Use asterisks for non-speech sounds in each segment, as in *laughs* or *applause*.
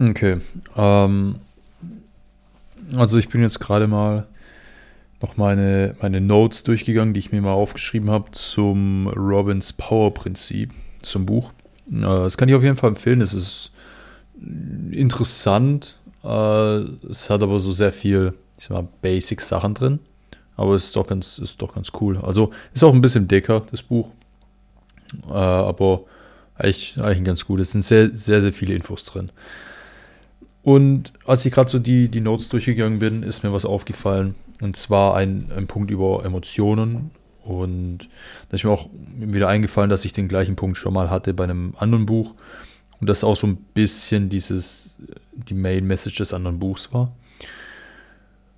Okay. Ähm, also ich bin jetzt gerade mal noch meine, meine Notes durchgegangen, die ich mir mal aufgeschrieben habe zum Robbins Power Prinzip, zum Buch. Äh, das kann ich auf jeden Fall empfehlen. Es ist interessant. Äh, es hat aber so sehr viel, ich sag mal, Basic Sachen drin. Aber es ist doch ganz, ist doch ganz cool. Also ist auch ein bisschen dicker, das Buch. Äh, aber eigentlich, eigentlich ganz gut. Es sind sehr, sehr, sehr viele Infos drin. Und als ich gerade so die, die Notes durchgegangen bin, ist mir was aufgefallen. Und zwar ein, ein Punkt über Emotionen. Und da ist mir auch wieder eingefallen, dass ich den gleichen Punkt schon mal hatte bei einem anderen Buch. Und das auch so ein bisschen dieses, die Main Message des anderen Buchs war.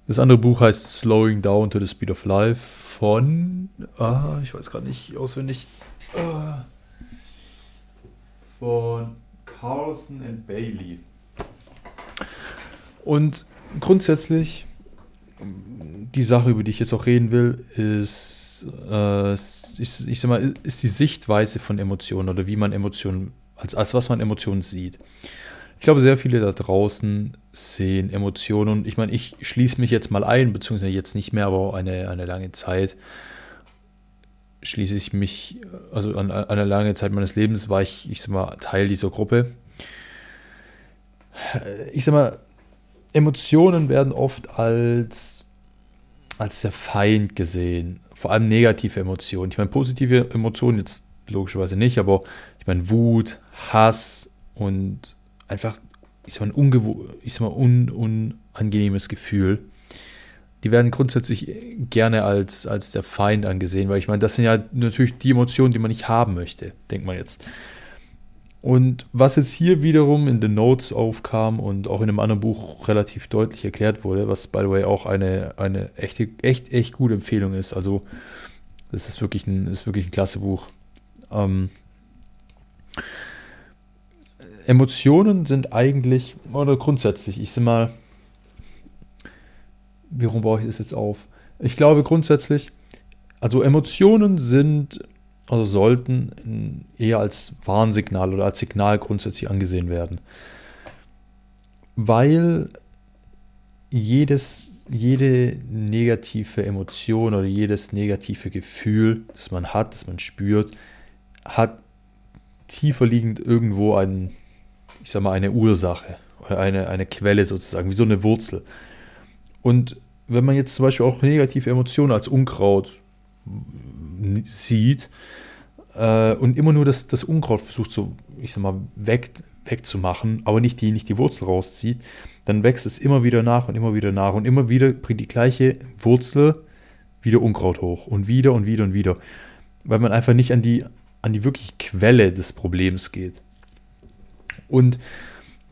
Das andere Buch heißt Slowing Down to the Speed of Life von, ah, ich weiß gerade nicht auswendig, ah, von Carlson and Bailey. Und grundsätzlich, die Sache, über die ich jetzt auch reden will, ist, äh, ist, ich sag mal, ist die Sichtweise von Emotionen oder wie man Emotionen, als, als was man Emotionen sieht. Ich glaube, sehr viele da draußen sehen Emotionen und ich meine, ich schließe mich jetzt mal ein, beziehungsweise jetzt nicht mehr, aber eine, eine lange Zeit schließe ich mich, also an, an eine lange Zeit meines Lebens war ich, ich sag mal, Teil dieser Gruppe. Ich sag mal, Emotionen werden oft als, als der Feind gesehen. Vor allem negative Emotionen. Ich meine, positive Emotionen jetzt logischerweise nicht, aber ich meine, Wut, Hass und einfach, ich sag mal, ein, ich sag mal un unangenehmes Gefühl. Die werden grundsätzlich gerne als, als der Feind angesehen, weil ich meine, das sind ja natürlich die Emotionen, die man nicht haben möchte, denkt man jetzt. Und was jetzt hier wiederum in den Notes aufkam und auch in einem anderen Buch relativ deutlich erklärt wurde, was by the way auch eine, eine echte, echt, echt gute Empfehlung ist. Also, das ist wirklich ein, ist wirklich ein klasse Buch. Ähm, Emotionen sind eigentlich, oder grundsätzlich, ich sag mal, wie rum baue ich das jetzt auf? Ich glaube grundsätzlich, also Emotionen sind also sollten eher als Warnsignal oder als Signal grundsätzlich angesehen werden. Weil jedes, jede negative Emotion oder jedes negative Gefühl, das man hat, das man spürt, hat tiefer liegend irgendwo ein, ich sag mal, eine Ursache oder eine, eine Quelle sozusagen, wie so eine Wurzel. Und wenn man jetzt zum Beispiel auch negative Emotionen als Unkraut sieht äh, und immer nur das, das Unkraut versucht, so, ich sag mal, weg, wegzumachen, aber nicht die, nicht die Wurzel rauszieht, dann wächst es immer wieder nach und immer wieder nach und immer wieder bringt die gleiche Wurzel wieder Unkraut hoch und wieder und wieder und wieder, weil man einfach nicht an die, an die wirkliche Quelle des Problems geht. Und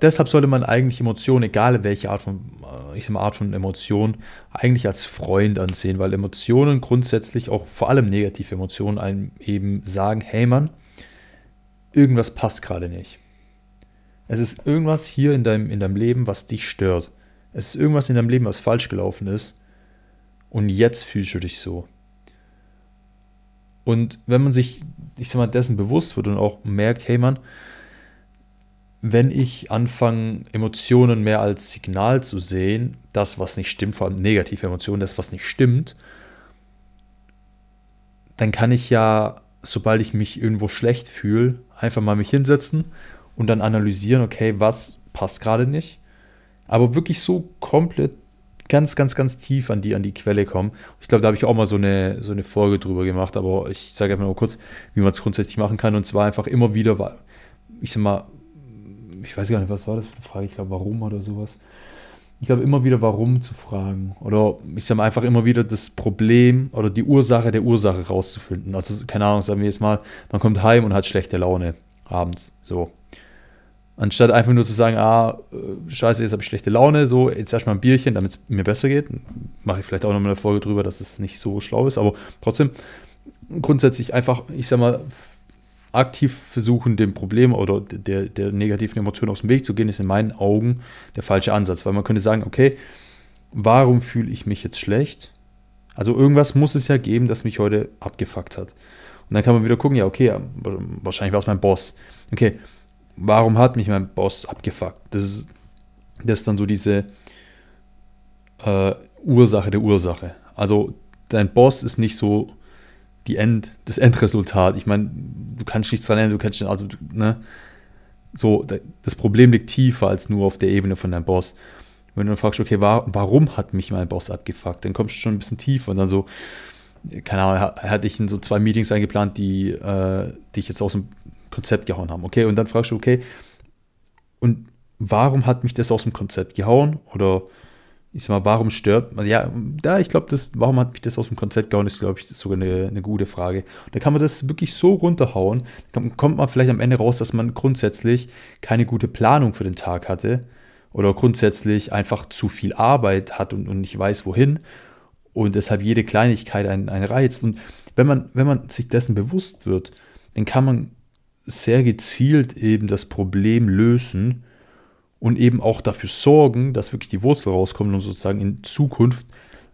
deshalb sollte man eigentlich Emotionen, egal welche Art von, äh, ich sag mal, Art von Emotion, eigentlich als Freund ansehen, weil Emotionen grundsätzlich auch vor allem negative Emotionen einem eben sagen, hey Mann, irgendwas passt gerade nicht. Es ist irgendwas hier in deinem, in deinem Leben, was dich stört. Es ist irgendwas in deinem Leben, was falsch gelaufen ist. Und jetzt fühlst du dich so. Und wenn man sich, ich sag mal, dessen bewusst wird und auch merkt, hey Mann, wenn ich anfange, Emotionen mehr als Signal zu sehen, das, was nicht stimmt, vor allem negative Emotionen, das, was nicht stimmt, dann kann ich ja, sobald ich mich irgendwo schlecht fühle, einfach mal mich hinsetzen und dann analysieren, okay, was passt gerade nicht. Aber wirklich so komplett ganz, ganz, ganz tief an die, an die Quelle kommen. Ich glaube, da habe ich auch mal so eine, so eine Folge drüber gemacht, aber ich sage einfach nur kurz, wie man es grundsätzlich machen kann. Und zwar einfach immer wieder, ich sag mal, ich weiß gar nicht, was war das für eine Frage? Ich glaube, warum oder sowas. Ich glaube, immer wieder warum zu fragen. Oder ich sage mal einfach immer wieder das Problem oder die Ursache der Ursache rauszufinden. Also, keine Ahnung, sagen wir jetzt mal, man kommt heim und hat schlechte Laune abends. So. Anstatt einfach nur zu sagen, ah, äh, scheiße, jetzt habe ich schlechte Laune, so, jetzt erstmal ein Bierchen, damit es mir besser geht. Mache ich vielleicht auch nochmal eine Folge drüber, dass es nicht so schlau ist, aber trotzdem grundsätzlich einfach, ich sag mal, aktiv versuchen, dem Problem oder der, der negativen Emotion aus dem Weg zu gehen, ist in meinen Augen der falsche Ansatz. Weil man könnte sagen, okay, warum fühle ich mich jetzt schlecht? Also irgendwas muss es ja geben, das mich heute abgefuckt hat. Und dann kann man wieder gucken, ja, okay, wahrscheinlich war es mein Boss. Okay, warum hat mich mein Boss abgefuckt? Das ist das ist dann so diese äh, Ursache der Ursache. Also dein Boss ist nicht so die End, das Endresultat. Ich meine, du kannst nichts dran ändern, du kannst also, ne, so, das Problem liegt tiefer als nur auf der Ebene von deinem Boss. Wenn du dann fragst, okay, war, warum hat mich mein Boss abgefuckt, dann kommst du schon ein bisschen tiefer und dann so, keine Ahnung, hatte ich in so zwei Meetings eingeplant, die äh, dich jetzt aus dem Konzept gehauen haben. Okay, und dann fragst du, okay, und warum hat mich das aus dem Konzept gehauen? Oder ich sag mal, warum stört man? Ja, da, ich glaube, das, warum hat mich das aus dem Konzept gehauen, ist, glaube ich, sogar eine, eine gute Frage. Und da kann man das wirklich so runterhauen, dann kommt man vielleicht am Ende raus, dass man grundsätzlich keine gute Planung für den Tag hatte oder grundsätzlich einfach zu viel Arbeit hat und, und nicht weiß, wohin und deshalb jede Kleinigkeit einen, einen reizt. Und wenn man, wenn man sich dessen bewusst wird, dann kann man sehr gezielt eben das Problem lösen und eben auch dafür sorgen, dass wirklich die Wurzel rauskommt und sozusagen in Zukunft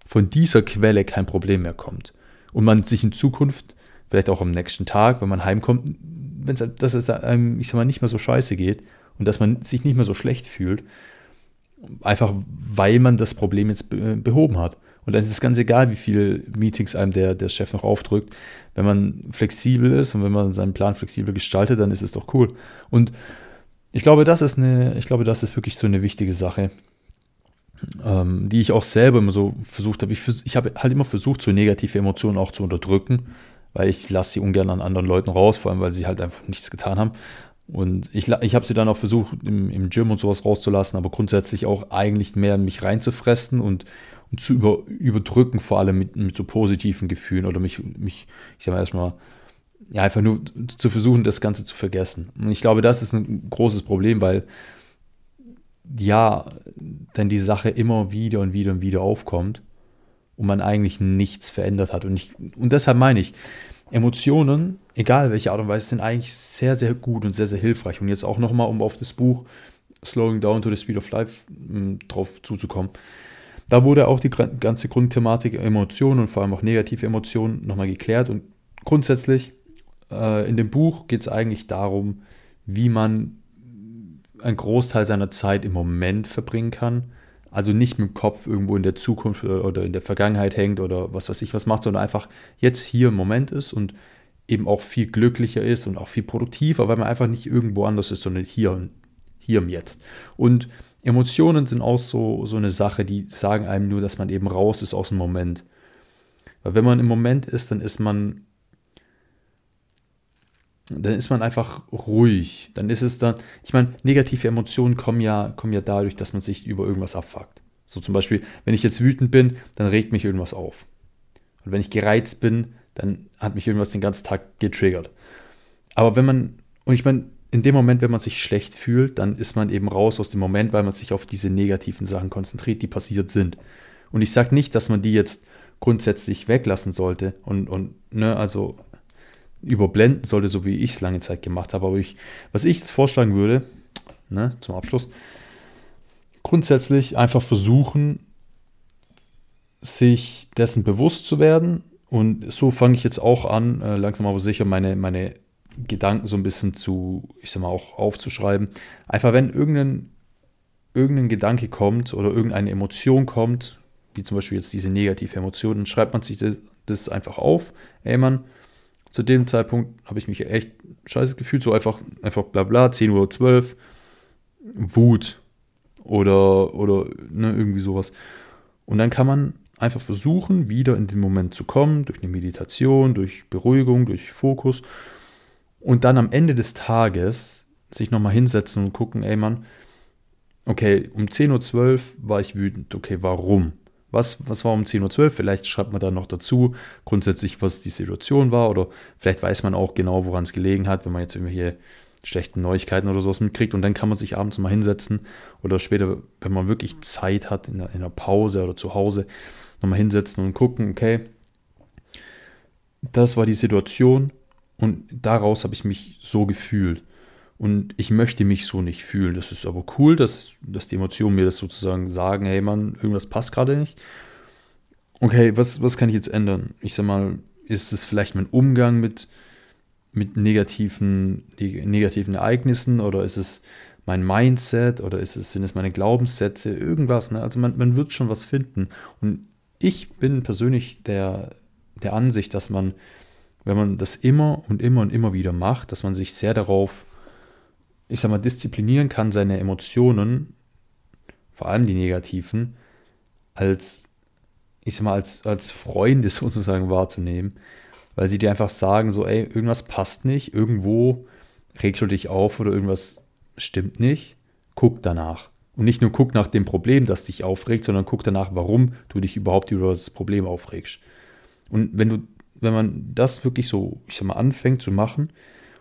von dieser Quelle kein Problem mehr kommt. Und man sich in Zukunft, vielleicht auch am nächsten Tag, wenn man heimkommt, wenn's, dass es einem, ich sag mal, nicht mehr so scheiße geht und dass man sich nicht mehr so schlecht fühlt, einfach weil man das Problem jetzt behoben hat. Und dann ist es ganz egal, wie viele Meetings einem der, der Chef noch aufdrückt. Wenn man flexibel ist und wenn man seinen Plan flexibel gestaltet, dann ist es doch cool. Und ich glaube, das ist eine, ich glaube, das ist wirklich so eine wichtige Sache, ähm, die ich auch selber immer so versucht habe. Ich, ich habe halt immer versucht, so negative Emotionen auch zu unterdrücken, weil ich lasse sie ungern an anderen Leuten raus, vor allem weil sie halt einfach nichts getan haben. Und ich, ich habe sie dann auch versucht, im, im Gym und sowas rauszulassen, aber grundsätzlich auch eigentlich mehr in mich reinzufressen und, und zu über, überdrücken, vor allem mit, mit so positiven Gefühlen oder mich, mich ich sag mal erstmal, ja, einfach nur zu versuchen, das Ganze zu vergessen. Und ich glaube, das ist ein großes Problem, weil ja, dann die Sache immer wieder und wieder und wieder aufkommt und man eigentlich nichts verändert hat. Und, ich, und deshalb meine ich, Emotionen, egal welche Art und Weise, sind eigentlich sehr, sehr gut und sehr, sehr hilfreich. Und jetzt auch nochmal, um auf das Buch Slowing Down to the Speed of Life hm, drauf zuzukommen. Da wurde auch die ganze Grundthematik Emotionen und vor allem auch negative Emotionen nochmal geklärt. Und grundsätzlich äh, in dem Buch geht es eigentlich darum, wie man einen Großteil seiner Zeit im Moment verbringen kann. Also nicht mit dem Kopf irgendwo in der Zukunft oder in der Vergangenheit hängt oder was weiß ich was macht, sondern einfach jetzt hier im Moment ist und eben auch viel glücklicher ist und auch viel produktiver, weil man einfach nicht irgendwo anders ist, sondern hier, hier im Jetzt. Und Emotionen sind auch so, so eine Sache, die sagen einem nur, dass man eben raus ist aus dem Moment. Weil wenn man im Moment ist, dann ist man, dann ist man einfach ruhig. Dann ist es dann, ich meine, negative Emotionen kommen ja, kommen ja dadurch, dass man sich über irgendwas abfuckt. So zum Beispiel, wenn ich jetzt wütend bin, dann regt mich irgendwas auf. Und wenn ich gereizt bin, dann hat mich irgendwas den ganzen Tag getriggert. Aber wenn man, und ich meine, in dem Moment, wenn man sich schlecht fühlt, dann ist man eben raus aus dem Moment, weil man sich auf diese negativen Sachen konzentriert, die passiert sind. Und ich sage nicht, dass man die jetzt grundsätzlich weglassen sollte und, und ne, also überblenden sollte, so wie ich es lange Zeit gemacht habe. Aber ich, was ich jetzt vorschlagen würde, ne, zum Abschluss, grundsätzlich einfach versuchen, sich dessen bewusst zu werden. Und so fange ich jetzt auch an, äh, langsam aber sicher meine, meine Gedanken so ein bisschen zu, ich sag mal, auch aufzuschreiben. Einfach wenn irgendein, irgendein Gedanke kommt oder irgendeine Emotion kommt, wie zum Beispiel jetzt diese negative Emotion, dann schreibt man sich das, das einfach auf. Ey Mann, zu dem Zeitpunkt habe ich mich echt scheiße gefühlt, so einfach, einfach bla bla, 10.12 Uhr, Wut oder, oder ne, irgendwie sowas. Und dann kann man einfach versuchen, wieder in den Moment zu kommen, durch eine Meditation, durch Beruhigung, durch Fokus und dann am Ende des Tages sich nochmal hinsetzen und gucken, ey Mann, okay, um 10.12 Uhr war ich wütend. Okay, warum? Was, was war um 10.12 Uhr? Vielleicht schreibt man dann noch dazu, grundsätzlich, was die Situation war. Oder vielleicht weiß man auch genau, woran es gelegen hat, wenn man jetzt irgendwelche schlechten Neuigkeiten oder sowas mitkriegt. Und dann kann man sich abends mal hinsetzen oder später, wenn man wirklich Zeit hat, in einer Pause oder zu Hause, nochmal hinsetzen und gucken, okay, das war die Situation und daraus habe ich mich so gefühlt. Und ich möchte mich so nicht fühlen. Das ist aber cool, dass, dass die Emotionen mir das sozusagen sagen, hey Mann, irgendwas passt gerade nicht. Okay, was, was kann ich jetzt ändern? Ich sag mal, ist es vielleicht mein Umgang mit, mit negativen, negativen Ereignissen oder ist es mein Mindset oder ist es, sind es meine Glaubenssätze, irgendwas. Ne? Also man, man wird schon was finden. Und ich bin persönlich der, der Ansicht, dass man, wenn man das immer und immer und immer wieder macht, dass man sich sehr darauf, ich sag mal, disziplinieren kann, seine Emotionen, vor allem die negativen, als, ich sag mal, als, als Freunde *laughs* sozusagen wahrzunehmen, weil sie dir einfach sagen, so, ey, irgendwas passt nicht, irgendwo regst du dich auf oder irgendwas stimmt nicht, guck danach. Und nicht nur guck nach dem Problem, das dich aufregt, sondern guck danach, warum du dich überhaupt über das Problem aufregst. Und wenn du, wenn man das wirklich so, ich sag mal, anfängt zu machen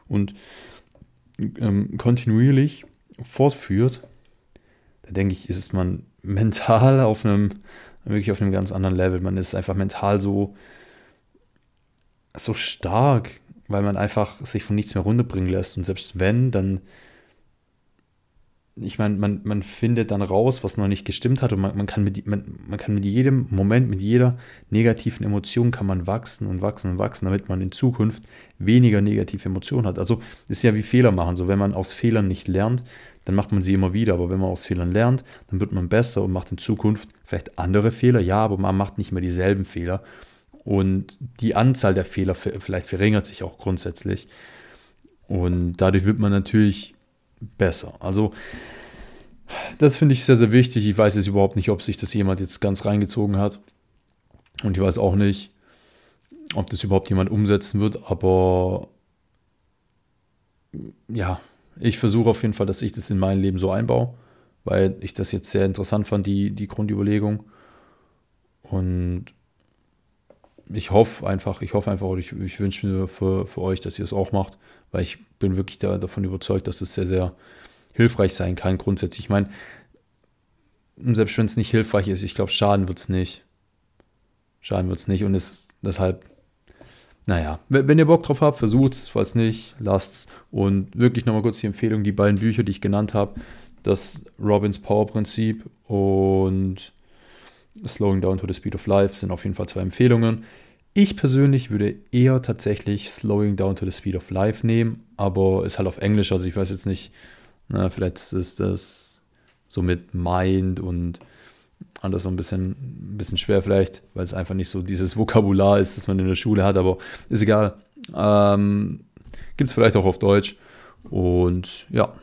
und ähm, kontinuierlich fortführt, da denke ich, ist man *laughs* mental auf einem, wirklich auf einem ganz anderen Level. Man ist einfach mental so, so stark, weil man einfach sich von nichts mehr runterbringen lässt. Und selbst wenn, dann ich meine, man, man findet dann raus, was noch nicht gestimmt hat und man, man, kann mit, man, man kann mit jedem Moment, mit jeder negativen Emotion kann man wachsen und wachsen und wachsen, damit man in Zukunft weniger negative Emotionen hat. Also ist ja wie Fehler machen. So wenn man aus Fehlern nicht lernt, dann macht man sie immer wieder. Aber wenn man aus Fehlern lernt, dann wird man besser und macht in Zukunft vielleicht andere Fehler. Ja, aber man macht nicht mehr dieselben Fehler. Und die Anzahl der Fehler vielleicht verringert sich auch grundsätzlich. Und dadurch wird man natürlich besser. Also das finde ich sehr, sehr wichtig. Ich weiß jetzt überhaupt nicht, ob sich das jemand jetzt ganz reingezogen hat. Und ich weiß auch nicht, ob das überhaupt jemand umsetzen wird. Aber ja, ich versuche auf jeden Fall, dass ich das in mein Leben so einbaue, weil ich das jetzt sehr interessant fand, die, die Grundüberlegung. Und ich hoffe einfach, ich hoffe einfach, ich, ich wünsche mir für, für euch, dass ihr es auch macht, weil ich bin wirklich da, davon überzeugt, dass es sehr, sehr hilfreich sein kann, grundsätzlich. Ich meine, selbst wenn es nicht hilfreich ist, ich glaube, schaden wird es nicht. Schaden wird es nicht und ist deshalb, naja, wenn ihr Bock drauf habt, versucht es, falls nicht, lasst es. Und wirklich nochmal kurz die Empfehlung, die beiden Bücher, die ich genannt habe, das Robbins Power Prinzip und Slowing Down to the Speed of Life sind auf jeden Fall zwei Empfehlungen. Ich persönlich würde eher tatsächlich Slowing Down to the Speed of Life nehmen, aber ist halt auf Englisch, also ich weiß jetzt nicht, na, vielleicht ist das so mit Mind und alles so ein bisschen, ein bisschen schwer vielleicht, weil es einfach nicht so dieses Vokabular ist, das man in der Schule hat, aber ist egal. Ähm, Gibt es vielleicht auch auf Deutsch. Und ja,